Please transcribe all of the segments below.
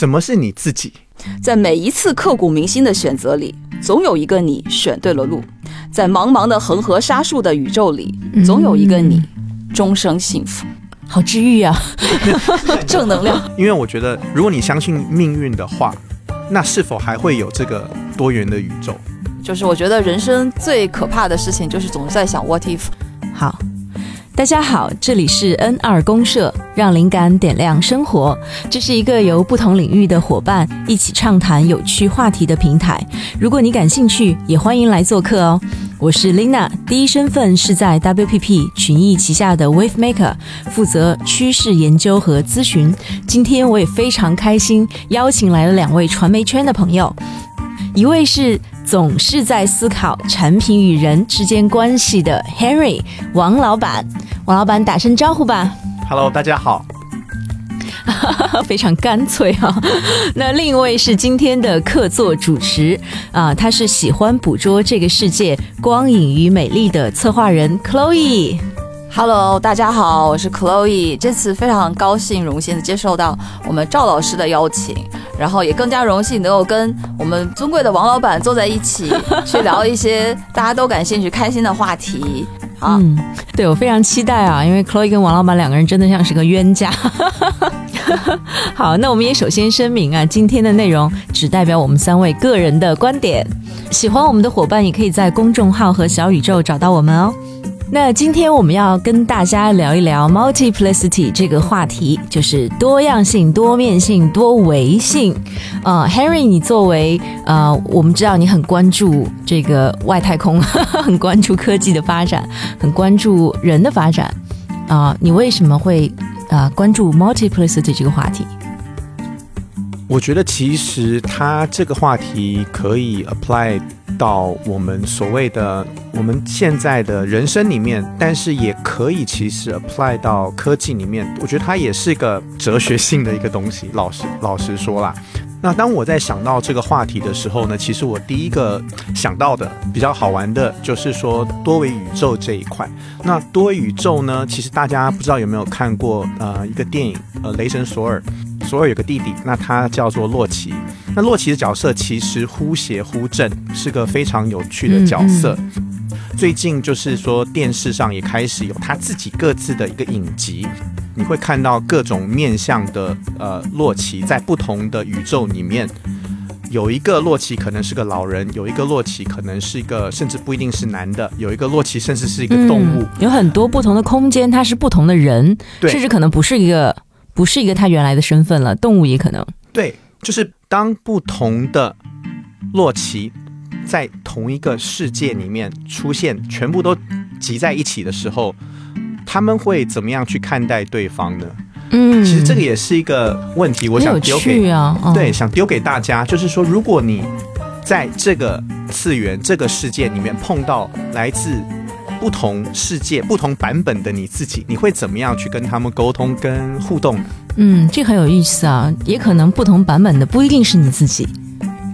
什么是你自己？在每一次刻骨铭心的选择里，总有一个你选对了路。在茫茫的恒河沙数的宇宙里，总有一个你终生幸福。好治愈啊，正能量。因为我觉得，如果你相信命运的话，那是否还会有这个多元的宇宙？就是我觉得人生最可怕的事情，就是总是在想 what if。好，大家好，这里是 N 二公社，让灵感点亮生活。这是一个由不同领域的伙伴一起畅谈有趣话题的平台。如果你感兴趣，也欢迎来做客哦。我是 Lina，第一身份是在 WPP 群益旗下的 Wave Maker，负责趋势研究和咨询。今天我也非常开心，邀请来了两位传媒圈的朋友，一位是总是在思考产品与人之间关系的 Henry 王老板，王老板打声招呼吧。Hello，大家好。非常干脆啊。那另一位是今天的客座主持啊，他是喜欢捕捉这个世界光影与美丽的策划人 Chloe。Hello，大家好，我是 Chloe。这次非常高兴、荣幸的接受到我们赵老师的邀请，然后也更加荣幸能够跟我们尊贵的王老板坐在一起，去聊一些大家都感兴趣、开心的话题。好，嗯，对我非常期待啊，因为 Chloe 跟王老板两个人真的像是个冤家。好，那我们也首先声明啊，今天的内容只代表我们三位个人的观点。喜欢我们的伙伴也可以在公众号和小宇宙找到我们哦。那今天我们要跟大家聊一聊 multiplicity 这个话题，就是多样性、多面性、多维性。呃，Harry，你作为呃，我们知道你很关注这个外太空，很关注科技的发展，很关注人的发展啊、你为什么会啊、关注 multiplicity 这个话题？我觉得其实它这个话题可以 apply 到我们所谓的我们现在的人生里面，但是也可以其实 apply 到科技里面。我觉得它也是个哲学性的一个东西。老实老实说啦，那当我在想到这个话题的时候呢，其实我第一个想到的比较好玩的就是说多维宇宙这一块。那多维宇宙呢，其实大家不知道有没有看过呃一个电影呃《雷神索尔》。索尔有个弟弟，那他叫做洛奇。那洛奇的角色其实忽邪忽正，是个非常有趣的角色。最近就是说电视上也开始有他自己各自的一个影集，你会看到各种面向的呃洛奇在不同的宇宙里面。有一个洛奇可能是个老人，有一个洛奇可能是一个，甚至不一定是男的，有一个洛奇甚至是一个动物。嗯有很多不同的空间，他是不同的人，甚至可能不是一个不是一个他原来的身份了，动物也可能。对，就是当不同的洛奇在同一个世界里面出现，全部都集在一起的时候，他们会怎么样去看待对方呢？嗯，其实这个也是一个问题，我想丢给对，想丢给大家，就是说，如果你在这个次元、这个世界里面碰到来自不同世界、不同版本的你自己，你会怎么样去跟他们沟通、跟互动呢？嗯，这很有意思啊，也可能不同版本的不一定是你自己。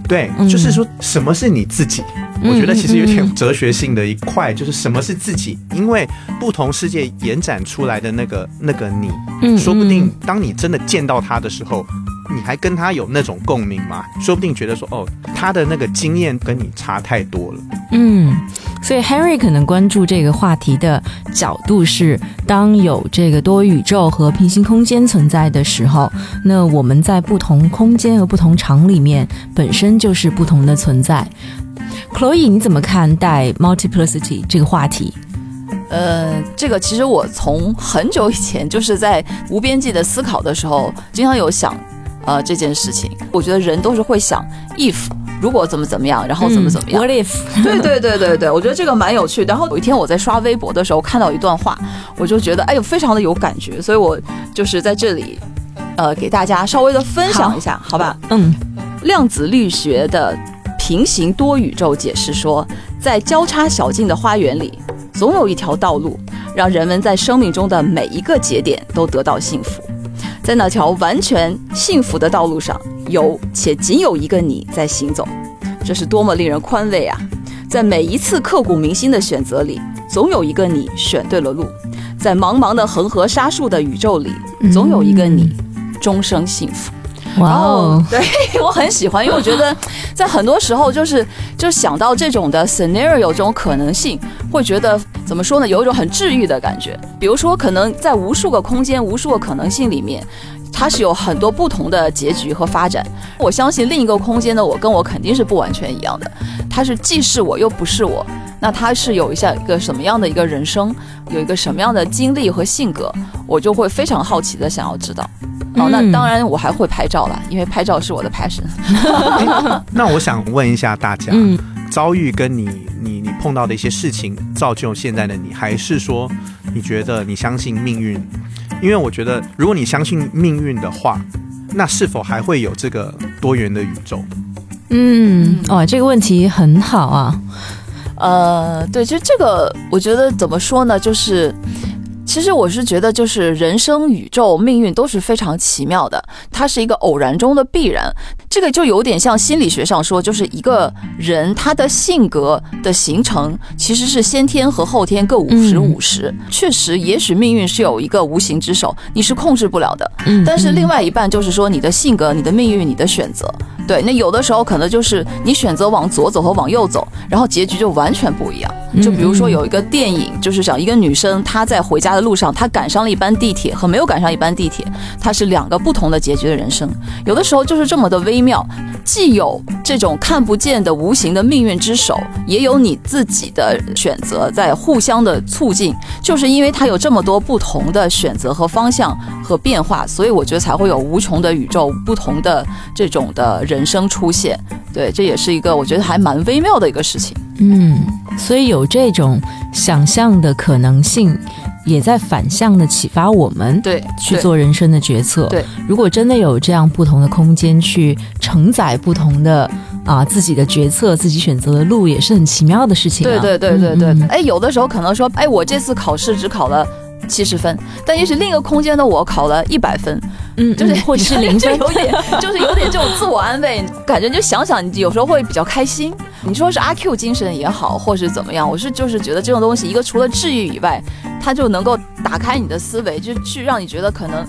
对，嗯就是说什么是你自己？嗯我觉得其实有点哲学性的一块，就是什么是自己？因为不同世界延展出来的那个那个你，嗯说不定嗯当你真的见到他的时候，你还跟他有那种共鸣嘛？说不定觉得说，哦，他的那个经验跟你差太多了。嗯，所以 Henry 可能关注这个话题的角度是，当有这个多宇宙和平行空间存在的时候，那我们在不同空间和不同场里面本身就是不同的存在。Chloe，你怎么看待 multiplicity 这个话题？呃，这个其实我从很久以前就是在无边际的思考的时候，经常有想，呃，这件事情。我觉得人都是会想 if 如果怎么怎么样，然后怎么怎么样。嗯 What if？对对对对对，我觉得这个蛮有趣。然后有一天我在刷微博的时候看到一段话，我就觉得哎呦非常的有感觉，所以我就是在这里，呃，给大家稍微的分享一下，好吧？嗯量子力学的平行多宇宙解释说，在交叉小径的花园里，总有一条道路，让人们在生命中的每一个节点都得到幸福。在那条完全幸福的道路上，有且仅有一个你在行走，这是多么令人宽慰啊！在每一次刻骨铭心的选择里，总有一个你选对了路。在茫茫的恒河沙数的宇宙里，总有一个你终生幸福。哇哦，对我很喜欢，因为我觉得在很多时候就是就想到这种的 scenario 这种可能性，会觉得怎么说呢，有一种很治愈的感觉。比如说，可能在无数个空间、无数个可能性里面。它是有很多不同的结局和发展，我相信另一个空间的我跟我肯定是不完全一样的，它是既是我又不是我，那它是有一下一个什么样的一个人生，有一个什么样的经历和性格，我就会非常好奇的想要知道。哦，那嗯当然我还会拍照了，因为拍照是我的 passion。那我想问一下大家，嗯，遭遇跟你你你碰到的一些事情造就现在的你，还是说你觉得你相信命运？因为我觉得，如果你相信命运的话，那是否还会有这个多元的宇宙？嗯，哦，这个问题很好啊。呃，对，就这个，我觉得怎么说呢，就是。其实我是觉得，就是人生、宇宙、命运都是非常奇妙的，它是一个偶然中的必然。这个就有点像心理学上说，就是一个人他的性格的形成其实是先天和后天各五十五十。确实，也许命运是有一个无形之手，你是控制不了的。嗯，但是另外，一半就是说你的性格、你的命运、你的选择。对，那有的时候可能就是你选择往左走和往右走，然后结局就完全不一样。就比如说有一个电影，就是讲一个女生她在回家的路上，她赶上了一班地铁和没有赶上一班地铁，她是两个不同的结局的人生。有的时候就是这么的微妙，既有这种看不见的无形的命运之手，也有你自己的选择在互相的促进。就是因为它有这么多不同的选择和方向和变化，所以我觉得才会有无穷的宇宙、不同的这种的人生出现。对，这也是一个我觉得还蛮微妙的一个事情。嗯，所以有这种想象的可能性，也在反向的启发我们对，去做人生的决策。对，如果真的有这样不同的空间去承载不同的啊自己的决策、自己选择的路，也是很奇妙的事情、啊。对对对对对嗯嗯哎，有的时候可能说，哎，我这次考试只考了七十分，但也许另一个空间的我考了一百分，嗯，就是嗯或者是零分就。有点就是有点这种自我安慰，感觉你就想想，你有时候会比较开心。你说是阿 Q 精神也好，或是怎么样，我是就是觉得这种东西，一个除了治愈以外，它就能够打开你的思维，就去让你觉得可能。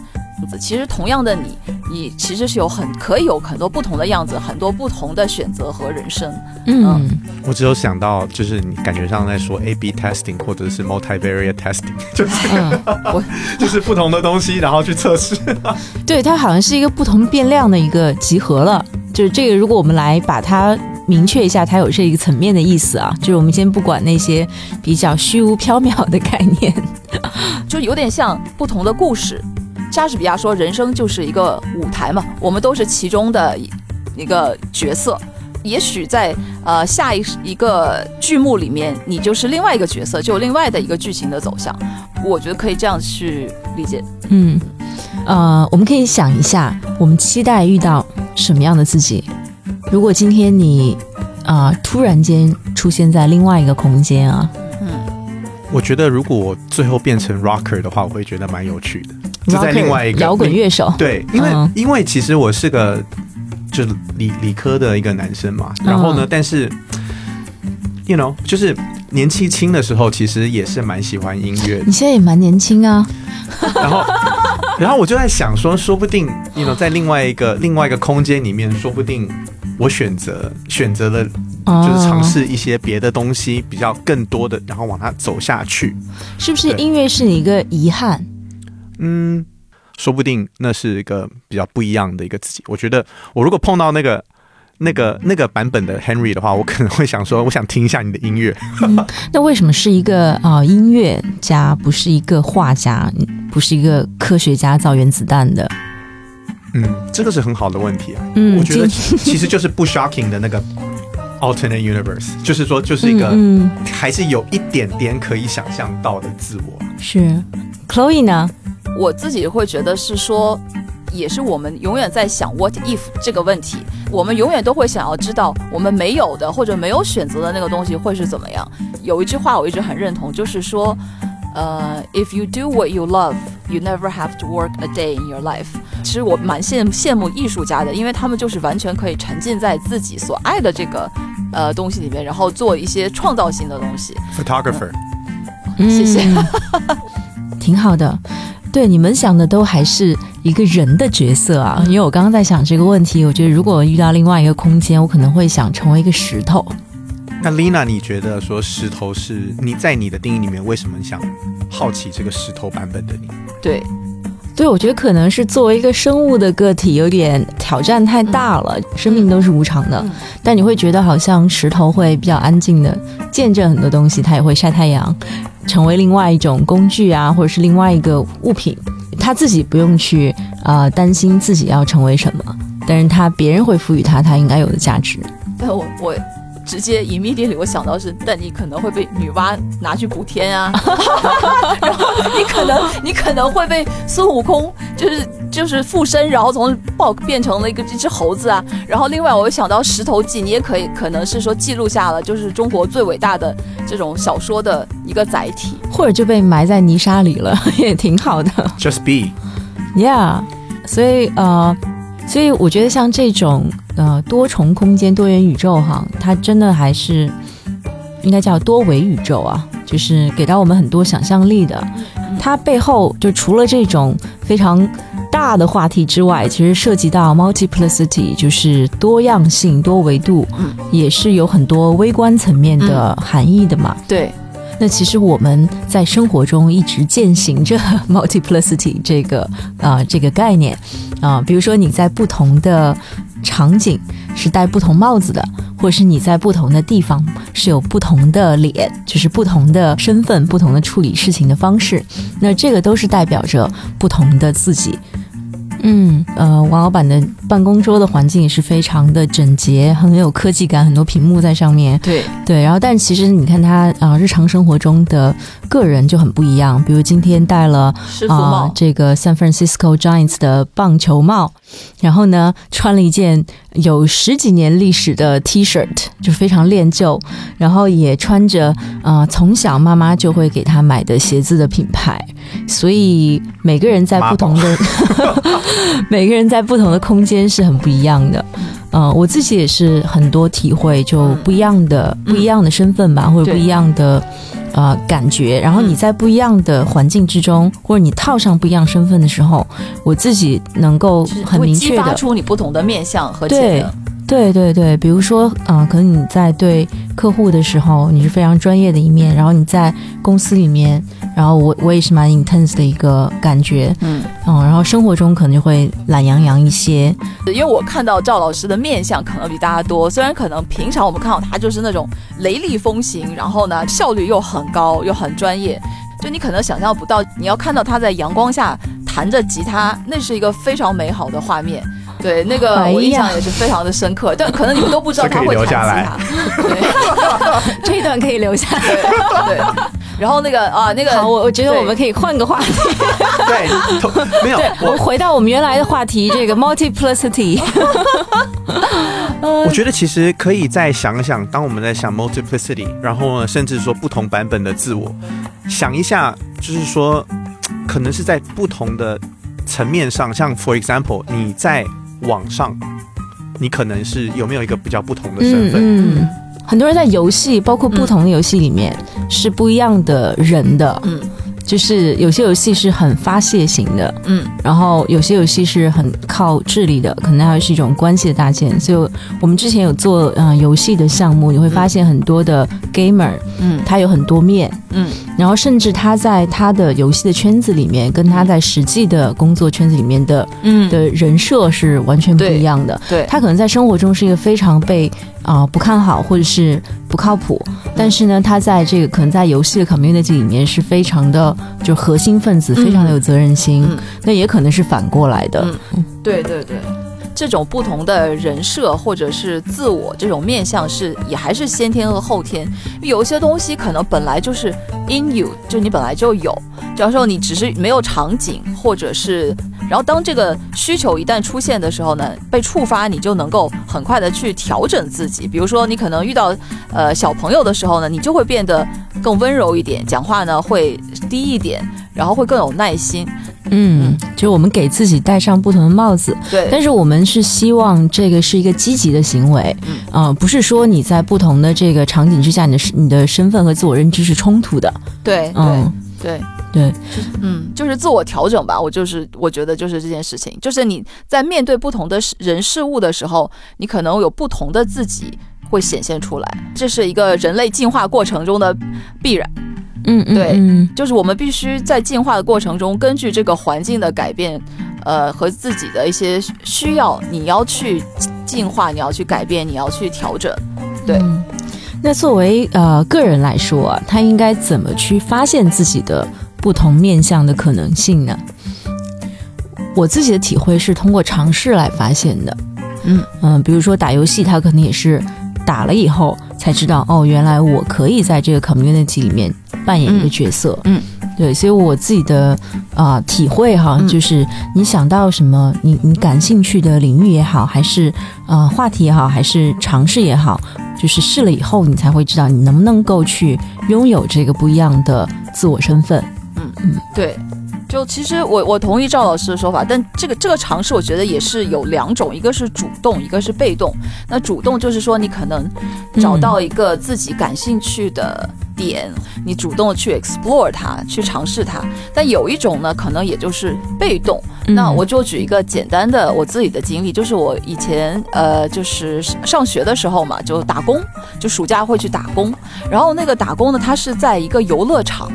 其实同样的你，你其实是有很可以有很多不同的样子，很多不同的选择和人生。嗯，我只有想到，就是你感觉上在说 A/B testing 或者是 multivariate testing，就是嗯，就是不同的东西，然后去测试。对，它好像是一个不同变量的一个集合了。就是这个，如果我们来把它明确一下，它有这一个层面的意思啊。就是我们先不管那些比较虚无缥缈的概念。就有点像不同的故事。莎士比亚说，人生就是一个舞台嘛，我们都是其中的一一个角色。也许在呃下一一个剧目里面，你就是另外一个角色，就有另外的一个剧情的走向。我觉得可以这样去理解。嗯，呃，我们可以想一下，我们期待遇到什么样的自己？如果今天你啊、突然间出现在另外一个空间啊，嗯，我觉得如果我最后变成 rocker 的话，我会觉得蛮有趣的。就在另外一个摇滚乐手，对，因为、嗯因为其实我是个就是理理科的一个男生嘛，然后呢，嗯但是 you know，就是年纪轻的时候，其实也是蛮喜欢音乐的你，现在也蛮年轻啊。然后 然后我就在想说，说不定 you know 在另外一个另外一个空间里面，说不定我选择选择了哦就是尝试一些别的东西，比较更多的，然后往它走下去。是不是音乐是你一个遗憾？嗯，说不定那是一个比较不一样的一个自己。我觉得我如果碰到那个。那个那个版本的 Henry 的话，我可能会想说，我想听一下你的音乐。那为什么是一个啊、音乐家，不是一个画家，不是一个科学家造原子弹的？嗯，这个是很好的问题啊。嗯，我觉得其实就是不 shocking 的那个 alternate universe，就是说，就是一个、还是有一点点可以想象到的自我。是 Chloe 呢？我自己会觉得是说，也是我们永远在想 what if 这个问题，我们永远都会想要知道我们没有的或者没有选择的那个东西会是怎么样。有一句话我一直很认同，就是说，呃，if you do what you love, you never have to work a day in your life。其实我蛮羡羡慕艺术家的，因为他们就是完全可以沉浸在自己所爱的这个呃东西里面，然后做一些创造性的东西。Photographer，嗯谢谢，挺好的。对，你们想的都还是一个人的角色啊。因为我刚刚在想这个问题，我觉得如果遇到另外一个空间，我可能会想成为一个石头。那 Lina，你觉得说石头是你在你的定义里面，为什么想好奇这个石头版本的你？对，对，我觉得可能是作为一个生物的个体，有点挑战太大了。生命都是无常的，嗯但你会觉得好像石头会比较安静的见证很多东西，它也会晒太阳，成为另外一种工具啊，或者是另外一个物品，他自己不用去呃担心自己要成为什么，但是他别人会赋予他他应该有的价值。但我我直接 immediately 我想到是，但你可能会被女娲拿去补天啊，然后你可能你可能会被孙悟空就是就是附身，然后从豹变成了一个一只猴子啊。然后另外我又想到石头记，你也可以可能是说记录下了就是中国最伟大的这种小说的一个载体。或者就被埋在泥沙里了，也挺好的。Just be，Yeah，所以呃，所以我觉得像这种呃多重空间、多元宇宙哈，它真的还是应该叫多维宇宙啊，就是给到我们很多想象力的。它背后就除了这种非常大的话题之外，其实涉及到 multiplicity，就是多样性、多维度，嗯也是有很多微观层面的含义的嘛。对，那其实我们在生活中一直践行着 multiplicity 这个啊、这个概念啊、比如说你在不同的场景是戴不同帽子的，或是你在不同的地方是有不同的脸，就是不同的身份、不同的处理事情的方式，那这个都是代表着不同的自己。嗯，呃，王老板的办公桌的环境也是非常的整洁，很有科技感，很多屏幕在上面。对，对，然后但其实你看他啊、呃日常生活中的个人就很不一样，比如今天戴了啊、这个 San Francisco Giants 的棒球帽，然后呢穿了一件有十几年历史的 T 恤，就非常恋旧，然后也穿着啊、呃从小妈妈就会给他买的鞋子的品牌，所以每个人在不同的 每个人在不同的空间是很不一样的。呃，我自己也是很多体会，就不一样的、不一样的身份吧，或者不一样的呃感觉。然后你在不一样的环境之中，或者你套上不一样身份的时候，我自己能够就是很会激发明确的出你不同的面相和对。对对对，比如说，啊、可能你在对客户的时候，你是非常专业的一面，然后你在公司里面，然后我我也是蛮 intense 的一个感觉，嗯，嗯，然后生活中可能就会懒洋洋一些，因为我看到赵老师的面相可能比大家多，虽然可能平常我们看到他就是那种雷厉风行，然后呢效率又很高又很专业，就你可能想象不到，你要看到他在阳光下弹着吉他，那是一个非常美好的画面。对，那个我印象也是非常的深刻，但可能你们都不知道他会弹吉他。对。这一段可以留下来。对对，然后那个啊那个，好，我我觉得我们可以换个话题，对，没有，我我们回到我们原来的话题，这个 multiplicity。我觉得其实可以再想想，当我们在想 multiplicity，然后呢，甚至说不同版本的自我，想一下，就是说，可能是在不同的层面上，像 for example，你在网上，你可能是有没有一个比较不同的身份？嗯嗯，很多人在游戏，包括不同的游戏里面、是不一样的人的，嗯。就是有些游戏是很发泄型的，嗯。然后有些游戏是很靠智力的，可能还是一种关系的搭建。所以我们之前有做呃游戏的项目，你会发现很多的 gamer 嗯。他有很多面，嗯。然后甚至他在他的游戏的圈子里面，跟他在实际的工作圈子里面的嗯，的人设是完全不一样的。对，他可能在生活中是一个非常被啊、不看好或者是不靠谱，但是呢，他在这个可能在游戏的 community 里面是非常的就核心分子，嗯非常的有责任心。嗯。那也可能是反过来的。嗯。对对对，这种不同的人设或者是自我这种面相是也还是先天和后天，有一些东西可能本来就是 in you，就你本来就有，假如说你只是没有场景，或者是，然后当这个需求一旦出现的时候呢，被触发，你就能够很快的去调整自己。比如说你可能遇到呃小朋友的时候呢，你就会变得更温柔一点，讲话呢会低一点，然后会更有耐心。嗯，就我们给自己戴上不同的帽子，对，但是我们是希望这个是一个积极的行为，嗯呃，不是说你在不同的这个场景之下，你的你的身份和自我认知是冲突的。对对嗯，对。对，嗯，就是自我调整吧。我就是我觉得就是这件事情，就是你在面对不同的事人事物的时候，你可能有不同的自己会显现出来，这是一个人类进化过程中的必然。嗯嗯对嗯就是我们必须在进化的过程中，根据这个环境的改变，呃，和自己的一些需要，你要去进化，你要去改变，你要去调整。对嗯那作为呃个人来说啊，他应该怎么去发现自己的不同面向的可能性呢？我自己的体会是通过尝试来发现的。嗯嗯、比如说打游戏，他可能也是打了以后才知道，哦，原来我可以在这个 community 里面扮演一个角色。嗯对，所以我自己的啊、体会哈，嗯就是你想到什么，你你感兴趣的领域也好，还是呃话题也好，还是尝试也好，就是试了以后，你才会知道你能不能够去拥有这个不一样的自我身份。对，就其实我我同意赵老师的说法，但这个这个尝试，我觉得也是有两种，一个是主动，一个是被动。那主动就是说，你可能找到一个自己感兴趣的点，你主动的去 explore 它，去尝试它。但有一种呢，可能也就是被动。那我就举一个简单的我自己的经历，就是我以前呃，就是上学的时候嘛，就打工，就暑假会去打工。然后那个打工呢，它是在一个游乐场。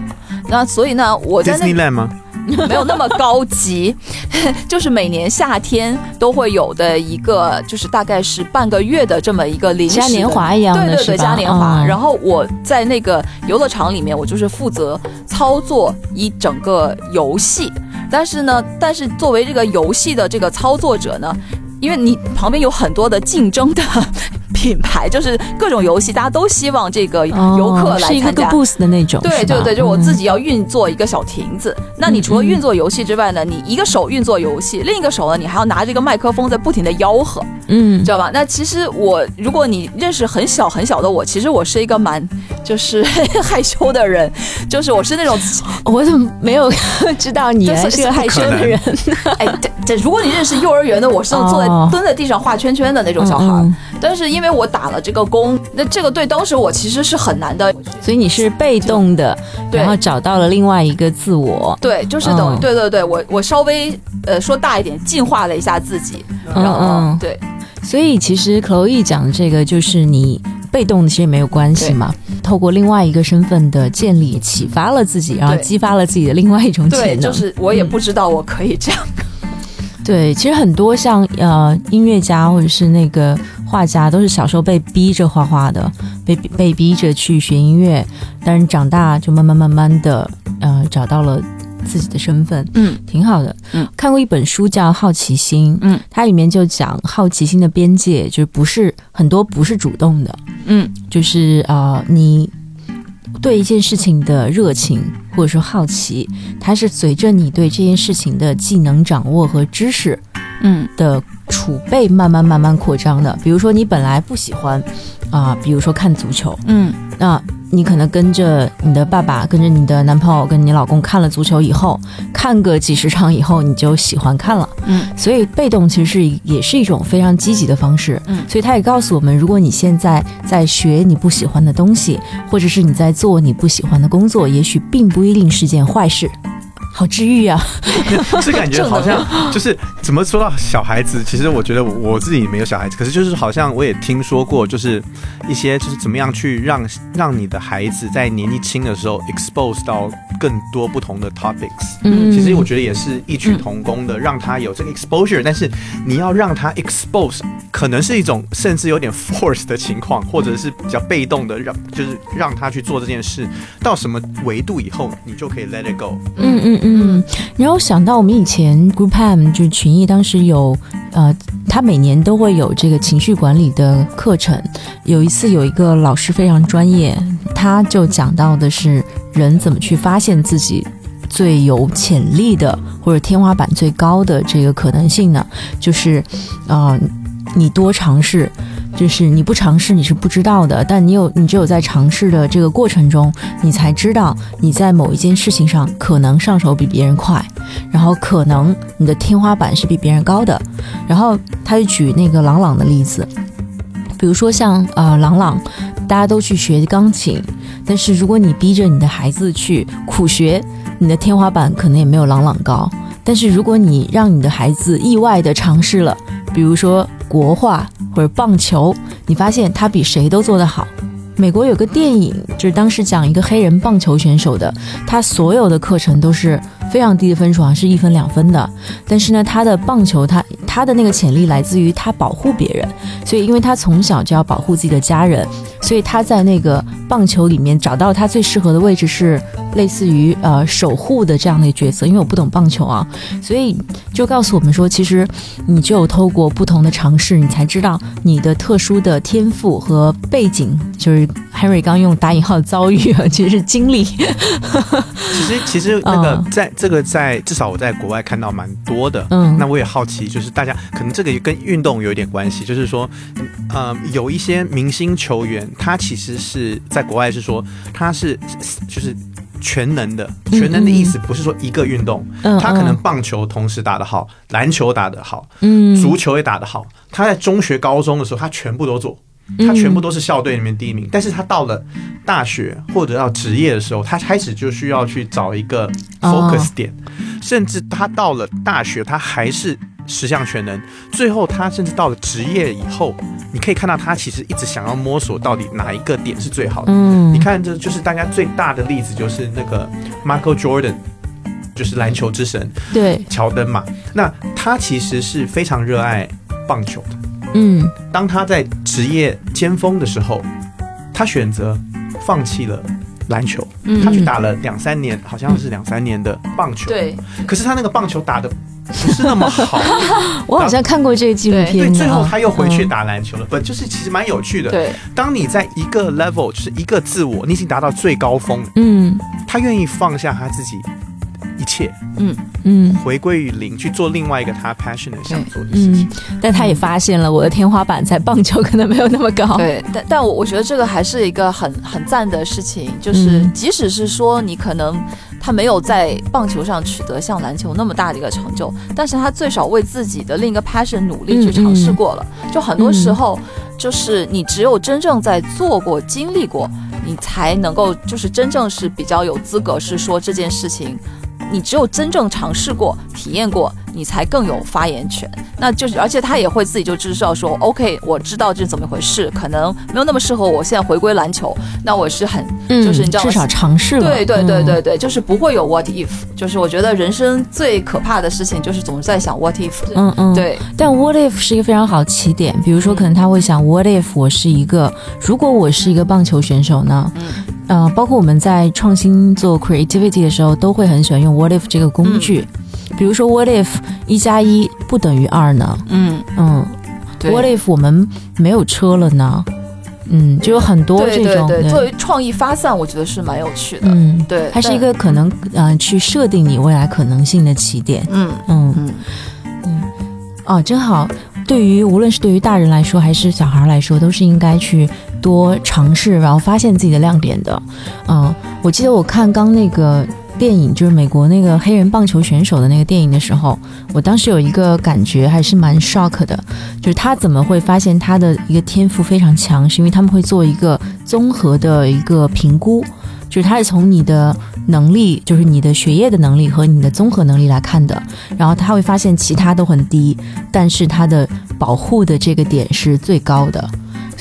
那所以呢，我在那 Disneyland 吗？没有那么高级，就是每年夏天都会有的一个，就是大概是半个月的这么一个临时嘉年华一样的对对对，嘉年华。嗯然后我在那个游乐场里面，我就是负责操作一整个游戏。但是呢，但是作为这个游戏的这个操作者呢，因为你旁边有很多的竞争的品牌，就是各种游戏，大家都希望这个游客哦是一个 boost 的那种，对对对，就我自嗯。己要运作一个小亭子。那你除了运作游戏之外呢，你一个手运作游戏，另一个手呢，你还要拿这个麦克风在不停的吆喝，嗯。知道吧？那其实我，如果你认识很小很小的我，其实我是一个蛮就是 害羞的人，就是我是那种，我怎么没有 知道你就是个害羞的人？哎，这这，如果你认识幼儿园的，我是那种坐在哦。蹲在地上画圈圈的那种小孩但是因为我打了这个工，那这个对当时我其实是很难的。所以你是被动的，然后找到了另外一个自我。对，就是等于、嗯对对对，我我稍微呃说大一点，进化了一下自己，然后、嗯对所以其实 Chloe 讲的这个，就是你被动的其实也没有关系嘛。透过另外一个身份的建立，启发了自己，然后激发了自己的另外一种潜对，能。就是我也不知道我可以这样。对，其实很多像呃音乐家或者是那个画家，都是小时候被逼着画画的，被被逼着去学音乐，但是长大就慢慢慢慢的呃找到了自己的身份，嗯。挺好的。嗯，看过一本书叫《好奇心》，嗯，它里面就讲好奇心的边界，就是不是很多不是主动的，嗯。就是呃你。对一件事情的热情或者说好奇，它是随着你对这件事情的技能掌握和知识嗯的储备慢慢慢慢扩张的。比如说你本来不喜欢啊、比如说看足球，嗯那你可能跟着你的爸爸、跟着你的男朋友、跟你老公看了足球以后，看个几十场以后，你就喜欢看了。嗯所以被动其实是也是一种非常积极的方式。嗯所以他也告诉我们，如果你现在在学你不喜欢的东西，或者是你在做你不喜欢的工作，也许并不一定是件坏事。好治愈啊！是感觉 好像就是怎么说到小孩子，其实我觉得我我自己没有小孩子，可是就是好像我也听说过，就是一些就是怎么样去让让你的孩子在年纪轻的时候 expose 到更多不同的 topics。嗯其实我觉得也是异曲同工的，让他有这个 exposure，但是你要让他 expose，可能是一种甚至有点 force 的情况，或者是比较被动的，让就是让他去做这件事，到什么维度以后，你就可以 let it go。嗯嗯嗯，然后想到我们以前 Group M 就是群艺，当时有呃，他每年都会有这个情绪管理的课程。有一次有一个老师非常专业，他就讲到的是人怎么去发现自己最有潜力的或者天花板最高的这个可能性呢，就是呃，你多尝试。就是你不尝试你是不知道的，但你有你只有在尝试的这个过程中，你才知道你在某一件事情上可能上手比别人快，然后可能你的天花板是比别人高的。然后他就举那个朗朗的例子，比如说像呃朗朗，大家都去学钢琴，但是如果你逼着你的孩子去苦学，你的天花板可能也没有朗朗高。但是如果你让你的孩子意外的尝试了，比如说国画或者棒球，你发现他比谁都做得好。美国有个电影，就是当时讲一个黑人棒球选手的，他所有的课程都是非常低的分数，好像是一分两分的。但是呢，他的棒球，他他的那个潜力来自于他保护别人，所以因为他从小就要保护自己的家人，所以他在那个棒球里面找到他最适合的位置是类似于呃守护的这样的角色。因为我不懂棒球啊，所以就告诉我们说，其实你只有透过不同的尝试，你才知道你的特殊的天赋和背景，就是 Henry 刚用打引号的遭遇啊，其实是经历。其实 其实那个嗯在这个在至少我在国外看到蛮多的，嗯那我也好奇，就是大家可能这个也跟运动有一点关系，就是说，呃，有一些明星球员，他其实是在国外是说他是就是全能的，全能的意思不是说一个运动，嗯他可能嗯棒球同时打得好，篮球打得好，嗯足球也打得好。他在中学、高中的时候，他全部都做，嗯他全部都是校队里面第一名。但是他到了大学或者到职业的时候，他开始就需要去找一个哦 focus 点，甚至他到了大学，他还是十项全能。最后，他甚至到了职业以后，你可以看到他其实一直想要摸索到底哪一个点是最好的。嗯你看，这就是大家最大的例子，就是那个 Michael Jordan，就是篮球之神对，乔丹嘛。那他其实是非常热爱棒球的。嗯。当他在职业尖峰的时候，他选择放弃了篮球，嗯。他去打了两三年，好像是两三年的棒球。，对。可是他那个棒球打的不是那么好，我好像看过这个纪录片对，片最后他又回去嗯打篮球了。不，就是其实蛮有趣的。对，当你在一个 level，就是一个自我，你已经达到最高峰，嗯。他愿意放下他自己一切，嗯嗯回归于零，去做另外一个他 passionate 想做的事嗯情。，但他也发现了我的天花板在棒球可能没有那么高。对，但但我我觉得这个还是一个很很赞的事情，就是嗯即使是说你可能他没有在棒球上取得像篮球那么大的一个成就，但是他最少为自己的另一个 passion 努力去尝试过了。就很多时候，就是你只有真正在做过、经历过，你才能够就是真正是比较有资格是说这件事情。你只有真正尝试过、体验过，你才更有发言权。那就是，而且他也会自己就知道说，OK，我知道这是怎么一回事，可能没有那么适合我。现在回归篮球，那我是很，嗯，就是你知道至少尝试了。对对对嗯对对，就是不会有 what if。就是我觉得人生最可怕的事情就是总是在想 what if。嗯嗯，。对，但 what if 是一个非常好的起点，比如说，可能他会想，what if 我是一个，如果我是一个棒球选手呢？嗯呃，包括我们在创新做 creativity 的时候，都会很喜欢用 what if 这个工具。比如说，what if 一加一不等于二呢？嗯，嗯对。，what if 我们没有车了呢？嗯，就有很多这种对对，对作为创意发散，我觉得是蛮有趣的。嗯，对，它是一个可能呃去设定你未来可能性的起点。嗯嗯嗯哦，真好。对于无论是对于大人来说，还是小孩来说，都是应该去多尝试，然后发现自己的亮点的。嗯，我记得我看刚那个电影，就是美国那个黑人棒球选手的那个电影的时候，我当时有一个感觉还是蛮 shock 的，就是他怎么会发现他的一个天赋非常强，是因为他们会做一个综合的一个评估。就是他是从你的能力，就是你的学业的能力和你的综合能力来看的，然后他会发现其他都很低，但是他的保护的这个点是最高的，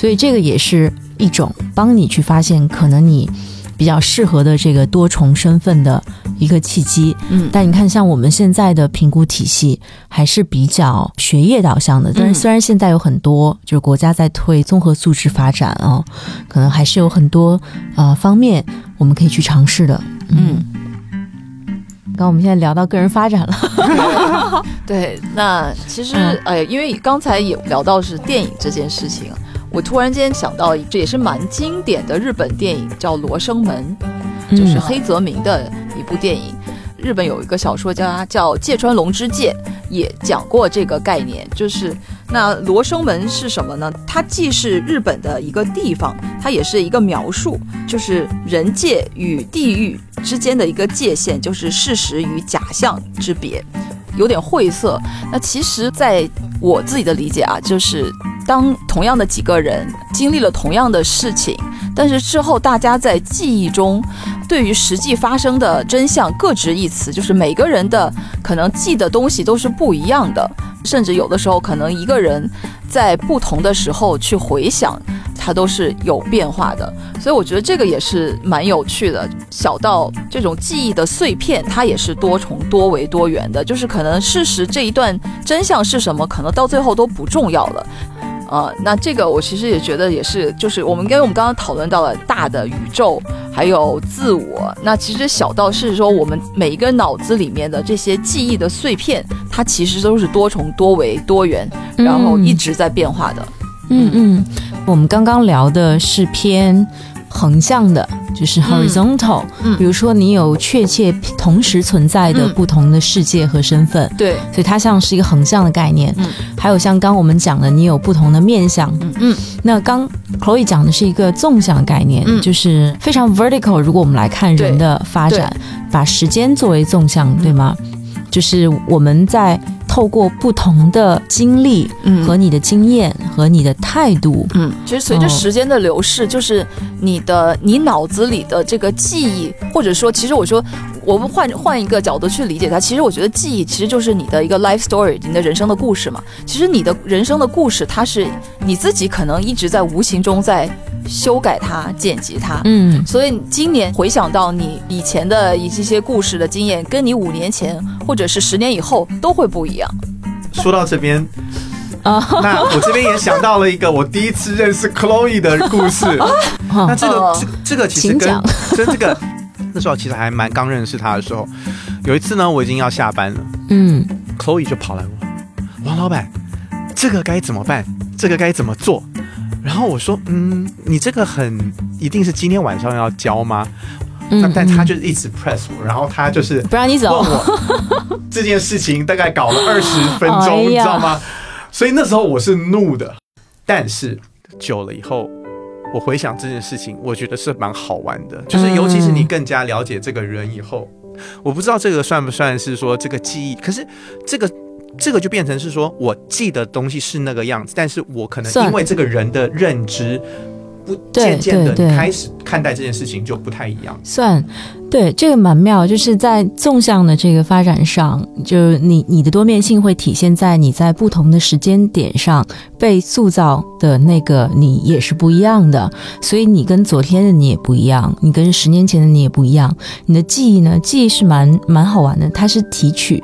所以这个也是一种帮你去发现可能你比较适合的这个多重身份的一个契机。嗯，但你看，像我们现在的评估体系还是比较学业导向的，但是嗯虽然现在有很多就是国家在推综合素质发展啊、可能还是有很多呃方面我们可以去尝试的。嗯，刚刚我们现在聊到个人发展了，对。那其实嗯呃，因为刚才也聊到是电影这件事情，我突然间想到，这也是蛮经典的日本电影，叫《罗生门》。就是嗯黑泽明的一部电影。日本有一个小说家叫芥川龙之介，也讲过这个概念。就是那罗生门是什么呢？它既是日本的一个地方，它也是一个描述，就是人界与地狱之间的一个界限，就是事实与假象之别，有点晦涩。那其实，在我自己的理解啊，就是当同样的几个人经历了同样的事情，但是之后大家在记忆中对于实际发生的真相各执一词，就是每个人的可能记的东西都是不一样的，甚至有的时候可能一个人在不同的时候去回想，它都是有变化的。所以我觉得这个也是蛮有趣的。小到这种记忆的碎片，它也是多重、多维、多元的，就是可能事实这一段真相是什么，可能到最后都不重要了。呃，那这个我其实也觉得也是，就是我们跟我们刚刚讨论到了大的宇宙，还有自我。那其实小到是说我们每一个脑子里面的这些记忆的碎片，它其实都是多重、多维、多元，然后一直在变化的。嗯嗯，我们刚刚聊的是偏。横向的，就是 horizontal。嗯，比如说你有确切同时存在的不同的世界和身份，对，所以它像是一个横向的概念。嗯，还有像刚我们讲的，你有不同的面相。嗯嗯，那刚 Chloe 讲的是一个纵向概念，就是非常 vertical。如果我们来看人的发展，把时间作为纵向，对吗？就是我们在。透过不同的经历和你的经验和你的态度，嗯，其实随着时间的流逝，就是你的你脑子里的这个记忆，或者说，其实我说。我们换换一个角度去理解它，其实我觉得记忆其实就是你的一个 life story，你的人生的故事嘛。其实你的人生的故事，它是你自己可能一直在无形中在修改它、剪辑它。嗯，所以今年回想到你以前的一些些故事的经验，跟你五年前或者是十年以后都会不一样。说到这边，啊，那我这边也想到了一个我第一次认识 Chloe 的故事。那这个这这个其实跟跟这个。那时候其实还蛮刚认识他的时候，有一次呢，我已经要下班了，嗯，Chloe 就跑来问王老板，这个该怎么办？这个该怎么做？然后我说，嗯，你这个很一定是今天晚上要交吗？那但他就一直 press 我，然后他就是不让你走。这件事情大概搞了二十分钟，你知道吗？所以那时候我是怒的，但是久了以后。我回想这件事情，我觉得是蛮好玩的，就是尤其是你更加了解这个人以后，我不知道这个算不算是说这个记忆，可是这个这个就变成是说我记得东西是那个样子，但是我可能因为这个人的认知。不渐渐的开始看待这件事情就不太一样。算，对这个蛮妙，就是在纵向的这个发展上，就你你的多面性会体现在你在不同的时间点上被塑造的那个你也是不一样的，所以你跟昨天的你也不一样，你跟十年前的你也不一样。你的记忆呢？记忆是蛮蛮好玩的，它是提取。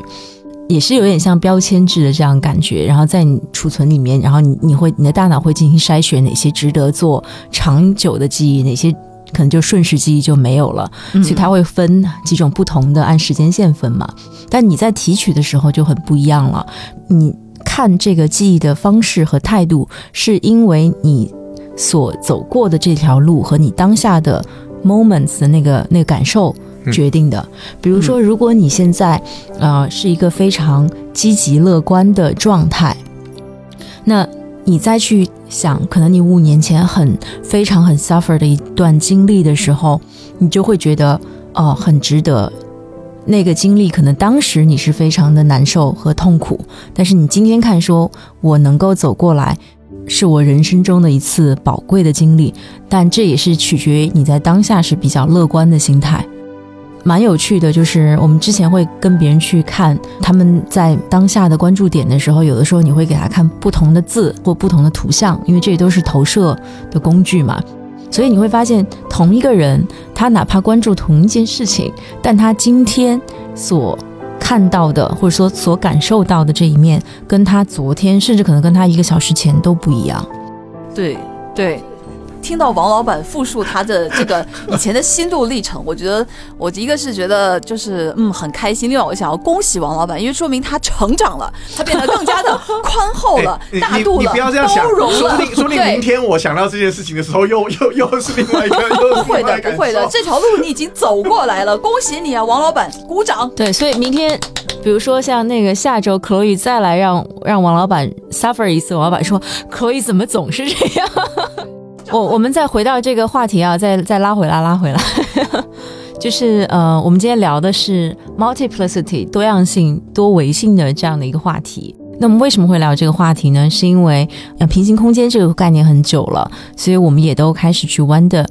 也是有点像标签制的这样感觉，然后在你储存里面，然后你你会你的大脑会进行筛选，哪些值得做长久的记忆，哪些可能就瞬时记忆就没有了，所以它会分几种不同的按时间线分嘛。但你在提取的时候就很不一样了，你看这个记忆的方式和态度，是因为你所走过的这条路和你当下的 moments 的那个那个感受。决定的，比如说，如果你现在，呃，是一个非常积极乐观的状态，那你再去想，可能你五年前很非常很 suffer 的一段经历的时候，你就会觉得，哦，很值得。那个经历可能当时你是非常的难受和痛苦，但是你今天看，说我能够走过来，是我人生中的一次宝贵的经历，但这也是取决于你在当下是比较乐观的心态。蛮有趣的，就是我们之前会跟别人去看他们在当下的关注点的时候，有的时候你会给他看不同的字或不同的图像，因为这都是投射的工具嘛。所以你会发现，同一个人，他哪怕关注同一件事情，但他今天所看到的或者说所感受到的这一面，跟他昨天甚至可能跟他一个小时前都不一样。对对。听到王老板复述他的 这个以前的心路历程，我觉得我一个是觉得就是嗯很开心，另外我想要恭喜王老板，因为说明他成长了，他变得更加的 宽厚了、大度了、包容了。说不定说不定明天我想到这件事情的时候，又 又又是另外一个。不会的，不会的，这条路你已经走过来了，恭喜你啊，王老板，鼓掌。对，所以明天，比如说像那个下周，Chloe 再来让让王老板 suffer 一次，王老板说，Chloe 怎么总是这样？我我们再回到这个话题啊，再再拉回来，拉回来，就是呃，我们今天聊的是 multiplicity 多样性、多维性的这样的一个话题。那么为什么会聊这个话题呢？是因为呃，平行空间这个概念很久了，所以我们也都开始去 wonder，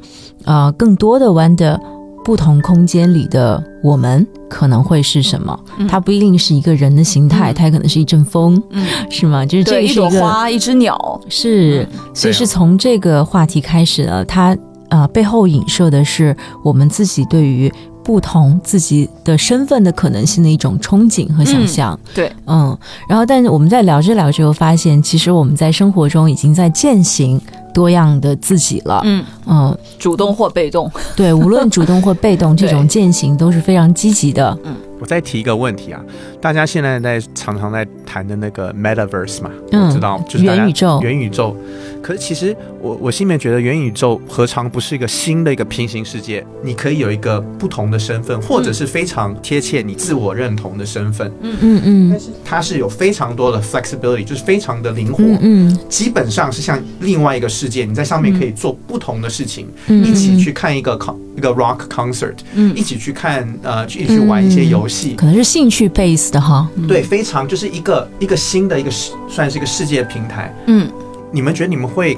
呃，更多的 wonder 不同空间里的我们可能会是什么？嗯。它不一定是一个人的形态，嗯。它可能是一阵风，嗯，是吗？就是这，一个是一个朵花，一只鸟，是，所以是从这个话题开始的，它呃背后影射的是我们自己对于不同自己的身份的可能性的一种憧憬和想象。对，嗯，然后但是我们在聊着聊着又发现，其实我们在生活中已经在践行多样的自己了。嗯，嗯，主动或被动，对，无论主动或被动，这种践行都是非常积极的。我再提一个问题啊，大家现在在常常在谈的那个 metaverse 嘛，嗯我知道，就是大家元宇宙元宇宙。可是其实我我心里面觉得元宇宙何尝不是一个新的一个平行世界？你可以有一个不同的身份，或者是非常贴切你自我认同的身份，嗯嗯嗯。但是它是有非常多的 flexibility，就是非常的灵活。嗯嗯基本上是像另外一个世界，你在上面可以做不同的事情，嗯，一起去看一个 con 一个 rock concert，嗯一起去看呃，一起去玩一些游戏，可能是兴趣 base 的哈。对，非常就是一个一个新的一个，算是一个世界平台。嗯，你们觉得你们会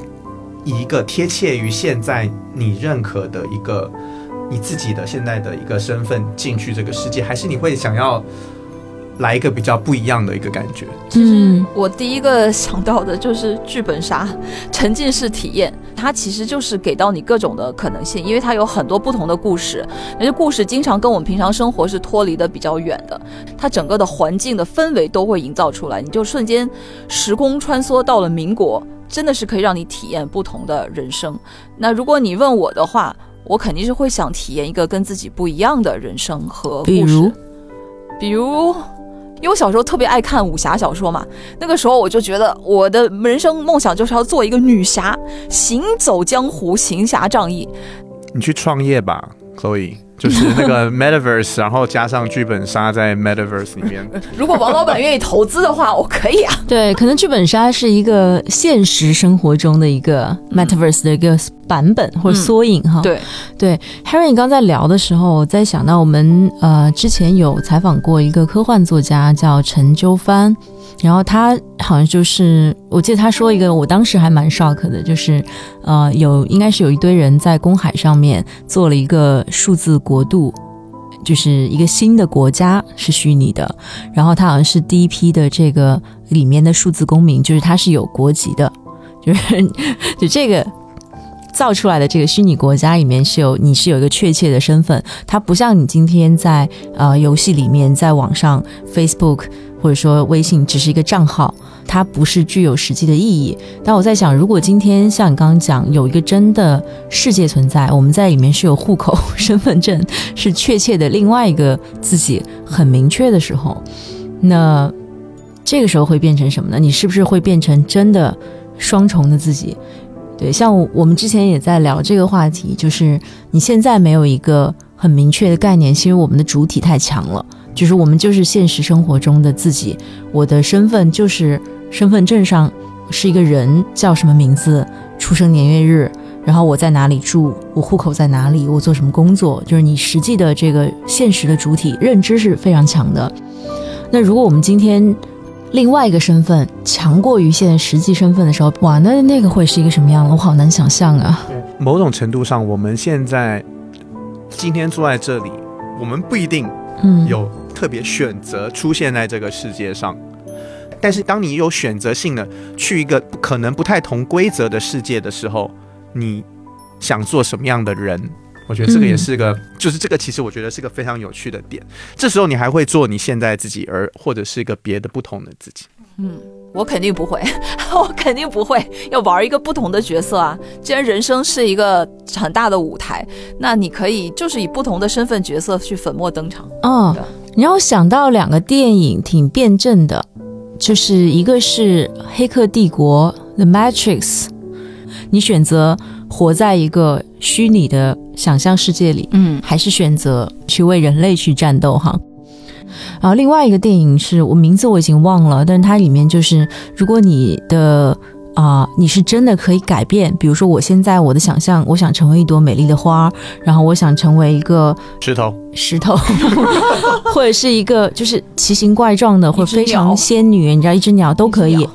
以一个贴切于现在你认可的一个你自己的现在的一个身份进去这个世界，还是你会想要来一个比较不一样的一个感觉？嗯我第一个想到的就是剧本杀沉浸式体验，它其实就是给到你各种的可能性，因为它有很多不同的故事，那些故事经常跟我们平常生活是脱离的比较远的，它整个的环境的氛围都会营造出来，你就瞬间时空穿梭到了民国，真的是可以让你体验不同的人生。那如果你问我的话，我肯定是会想体验一个跟自己不一样的人生和故事，比如比如。因为我小时候特别爱看武侠小说嘛，那个时候我就觉得我的人生梦想就是要做一个女侠，行走江湖，行侠仗义。你去创业吧，Chloe，就是那个 metaverse，然后加上剧本杀在 metaverse 里面。如果王老板愿意投资的话，我可以啊。对，可能剧本杀是一个现实生活中的一个 metaverse 的一个版本或者缩影哈。对，对，Harry，你刚在聊的时候，我在想到我们呃之前有采访过一个科幻作家叫陈鸠帆，然后他好像就是我记得他说一个，我当时还蛮 shock 的，就是呃有应该是有一堆人在公海上面做了一个数字国度。就是一个新的国家是虚拟的，然后他好像是第一批的这个里面的数字公民，就是他是有国籍的，就是 就这个造出来的这个虚拟国家里面是有你是有一个确切的身份，它不像你今天在呃游戏里面在网上 Facebook 或者说微信只是一个账号，它不是具有实际的意义。但我在想，如果今天像你刚刚讲有一个真的世界存在，我们在里面是有户口、身份证，是确切的另外一个自己很明确的时候，那这个时候会变成什么呢？你是不是会变成真的双重的自己？对，像我们之前也在聊这个话题，就是你现在没有一个很明确的概念，是因为我们的主体太强了，就是我们就是现实生活中的自己，我的身份就是身份证上是一个人，叫什么名字，出生年月日，然后我在哪里住，我户口在哪里，我做什么工作，就是你实际的这个现实的主体认知是非常强的。那如果我们今天另外一个身份强过于现在实际身份的时候，哇，那那个会是一个什么样的？我好难想象啊。某种程度上，我们现在今天坐在这里，我们不一定嗯，有特别选择出现在这个世界上。但是，当你有选择性的去一个可能不太同规则的世界的时候，你想做什么样的人？我觉得这个也是个，就是这个其实我觉得是个非常有趣的点。这时候你还会做你现在自己，而或者是一个别的不同的自己。嗯，我肯定不会，我肯定不会要玩一个不同的角色啊！既然人生是一个很大的舞台，那你可以就是以不同的身份角色去粉墨登场。嗯，你让我想到两个电影挺辩证的，就是一个是《黑客帝国》（The Matrix），你选择活在一个虚拟的想象世界里，嗯还是选择去为人类去战斗哈。然后另外一个电影是我名字我已经忘了，但是它里面就是，如果你的啊、你是真的可以改变。比如说，我现在我的想象，我想成为一朵美丽的花，然后我想成为一个石头，石头，或者是一个就是奇形怪状的，或者非常仙女，你知道，一只鸟都可以。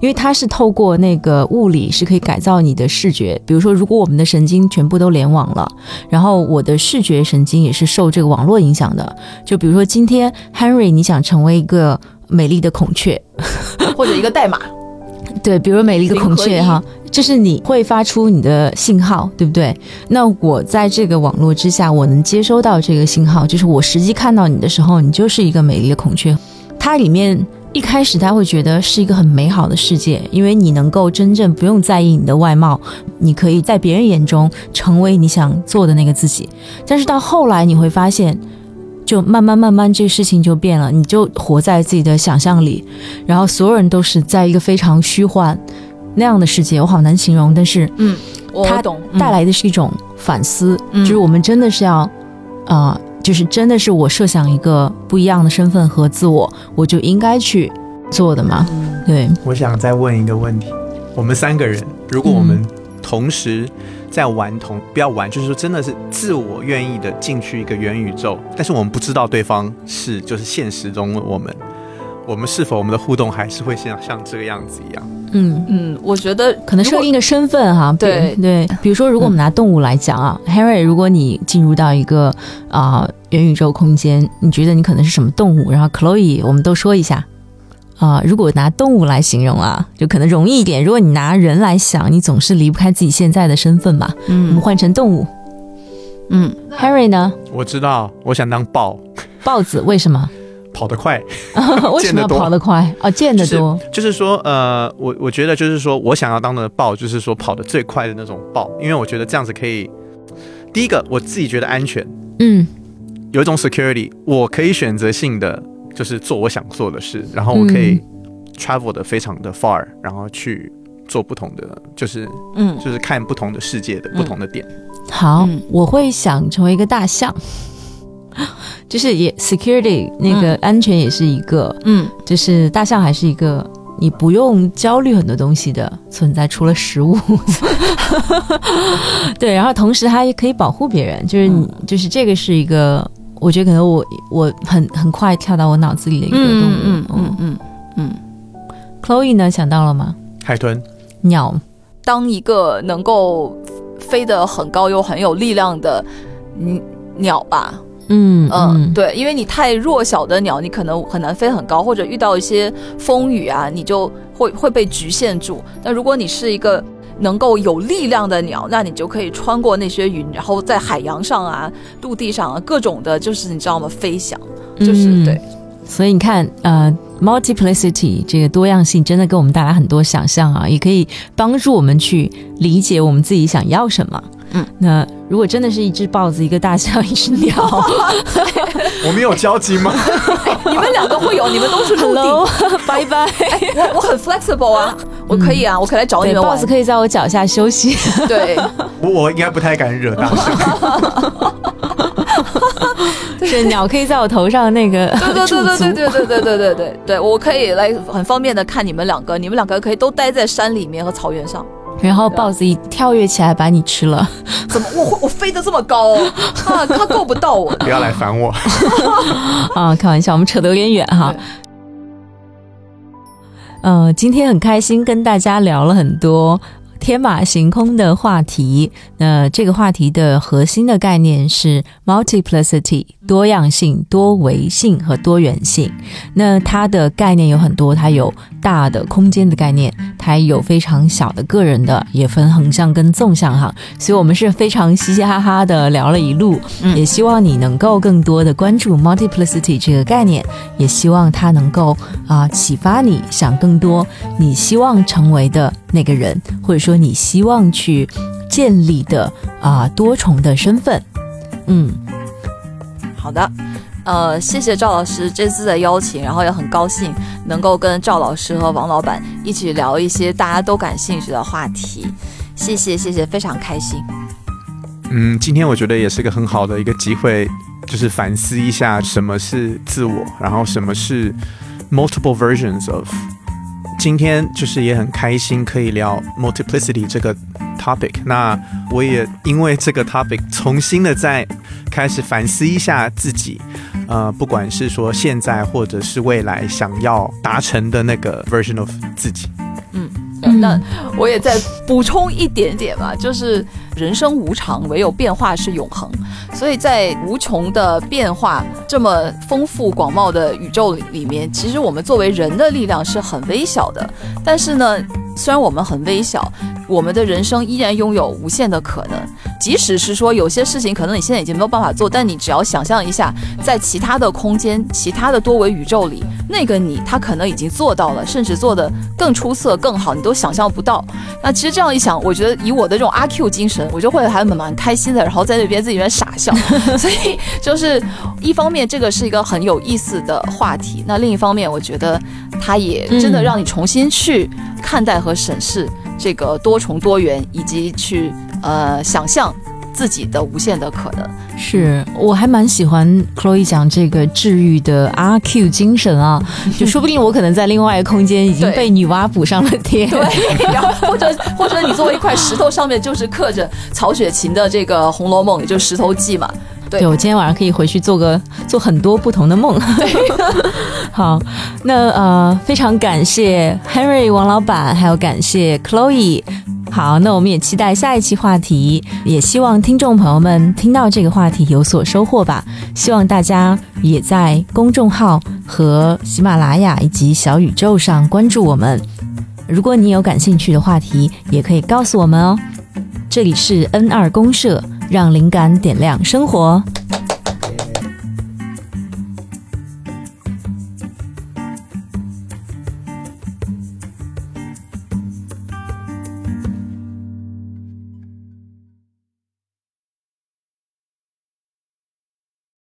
因为它是透过那个物理是可以改造你的视觉，比如说，如果我们的神经全部都联网了，然后我的视觉神经也是受这个网络影响的。就比如说，今天 Henry 你想成为一个美丽的孔雀，或者一个代码，对，比如美丽的孔雀哈，就是你会发出你的信号，对不对？那我在这个网络之下，我能接收到这个信号，就是我实际看到你的时候，你就是一个美丽的孔雀。它里面一开始他会觉得是一个很美好的世界，因为你能够真正不用在意你的外貌，你可以在别人眼中成为你想做的那个自己。但是到后来你会发现。就慢慢慢慢，这事情就变了，你就活在自己的想象里，然后所有人都是在一个非常虚幻那样的世界，我好难形容。但是嗯，他懂，带来的是一种反思，嗯就是我们真的是要，啊，就是真的是我设想一个不一样的身份和自我，我就应该去做的嘛。对，我想再问一个问题：我们三个人，如果我们同时在玩同，不要玩，就是说真的是自我愿意的进去一个元宇宙，但是我们不知道对方是就是现实中的我们，我们是否我们的互动还是会像像这个样子一样？嗯。嗯，我觉得可能设定一个身份哈，比对对，比如说，如果我们拿动物来讲啊、h a r r y 如果你进入到一个啊、元宇宙空间，你觉得你可能是什么动物？然后 Chloe，我们都说一下啊、如果拿动物来形容啊，就可能容易一点。如果你拿人来想，你总是离不开自己现在的身份嘛。我们嗯换成动物嗯，，Harry 呢？我知道，我想当豹，豹子为什么？跑得快。为什么要见得多跑得快？哦，见得多。就是说，呃，我我觉得就是说我想要当的豹，就是说跑得最快的那种豹，因为我觉得这样子可以，第一个我自己觉得安全，嗯有一种 security，我可以选择性的就是做我想做的事，然后我可以 travel 的非常的 far，然后去做不同的，就是嗯就是看不同的世界的不同的点。好，嗯我会想成为一个大象，就是也 security 那个安全也是一个，嗯。就是大象还是一个你不用焦虑很多东西的存在，除了食物。对，然后同时它也可以保护别人，就是你、就是这个是一个，我觉得可能我我很很快跳到我脑子里的一个动物。嗯嗯嗯。嗯嗯，Chloe 呢想到了吗？海豚，鸟，当一个能够飞得很高又很有力量的嗯鸟吧，嗯嗯，对，因为你太弱小的鸟，你可能很难飞很高，或者遇到一些风雨啊，你就会会被局限住。但如果你是一个能够有力量的鸟，那你就可以穿过那些云，然后在海洋上啊、陆地上啊各种的，就是你知道吗？飞翔，就是、嗯对，所以你看，呃，multiplicity 这个多样性真的给我们带来很多想象啊，也可以帮助我们去理解我们自己想要什么。嗯，那如果真的是一只豹子、一个大象、一只鸟 我们有交集吗？你们两个会有，你们都是陆地。，Hello，拜拜。我我很 flexible 啊，我可以啊，我可以来找你，们玩豹子。可以在我脚下休息。对，我 我应该不太敢惹大象。是鸟可以在我头上那个对对 驻足对对对对对对对对对对，我可以来很方便的看你们两个，你们两个可以都待在山里面和草原上。然后豹子一跳跃起来把你吃了。怎么我会我飞得这么高啊？它够不到我。不要来烦我。啊，开玩笑，我们扯得有点远哈对。呃，今天很开心跟大家聊了很多天马行空的话题。那这个话题的核心的概念是 multiplicity 多样性、多维性和多元性。那它的概念有很多，它有大的空间的概念，它也有非常小的个人的，也分横向跟纵向哈。所以我们是非常嘻嘻哈哈的聊了一路，嗯也希望你能够更多的关注 multiplicity 这个概念，也希望它能够啊、启发你想更多你希望成为的那个人，或者说你希望去建立的啊、多重的身份。嗯，好的，呃，谢谢赵老师这次的邀请，然后也很高兴能够跟赵老师和王老板一起聊一些大家都感兴趣的话题。谢谢谢谢，非常开心。嗯，今天我觉得也是个很好的一个机会，就是反思一下什么是自我，然后什么是 multiple versions of 今天就是也很开心可以聊 multiplicity 这个 topic。那我也因为这个 topic 重新的再开始反思一下自己，呃，不管是说现在或者是未来想要达成的那个 version of 自己。嗯，那我也再补充一点点吧，就是人生无常，唯有变化是永恒。所以在无穷的变化、这么丰富广袤的宇宙里里面，其实我们作为人的力量是很微小的。但是呢，虽然我们很微小。我们的人生依然拥有无限的可能，即使是说有些事情可能你现在已经没有办法做，但你只要想象一下，在其他的空间、其他的多维宇宙里，那个你他可能已经做到了，甚至做得更出色、更好，你都想象不到。那其实这样一想，我觉得以我的这种阿 Q 精神，我就会还蛮蛮开心的，然后在那边自己在傻笑。所以就是一方面，这个是一个很有意思的话题；那另一方面，我觉得它也真的让你重新去看待和审视。这个多重多元，以及去呃想象自己的无限的可能，是我还蛮喜欢 Chloe 讲这个治愈的阿 Q 精神啊，就说不定我可能在另外一个空间已经被女娲补上了天，对，然后或者或者你作为一块石头，上面就是刻着曹雪芹的这个《红楼梦》，也就是《石头记》嘛。对，我今天晚上可以回去做个做很多不同的梦。好，那呃，非常感谢 Henry 王老板，还有感谢 Chloe。好，那我们也期待下一期话题，也希望听众朋友们听到这个话题有所收获吧。希望大家也在公众号和喜马拉雅以及小宇宙上关注我们。如果你有感兴趣的话题，也可以告诉我们哦。这里是 N 二公社。让灵感点亮生活。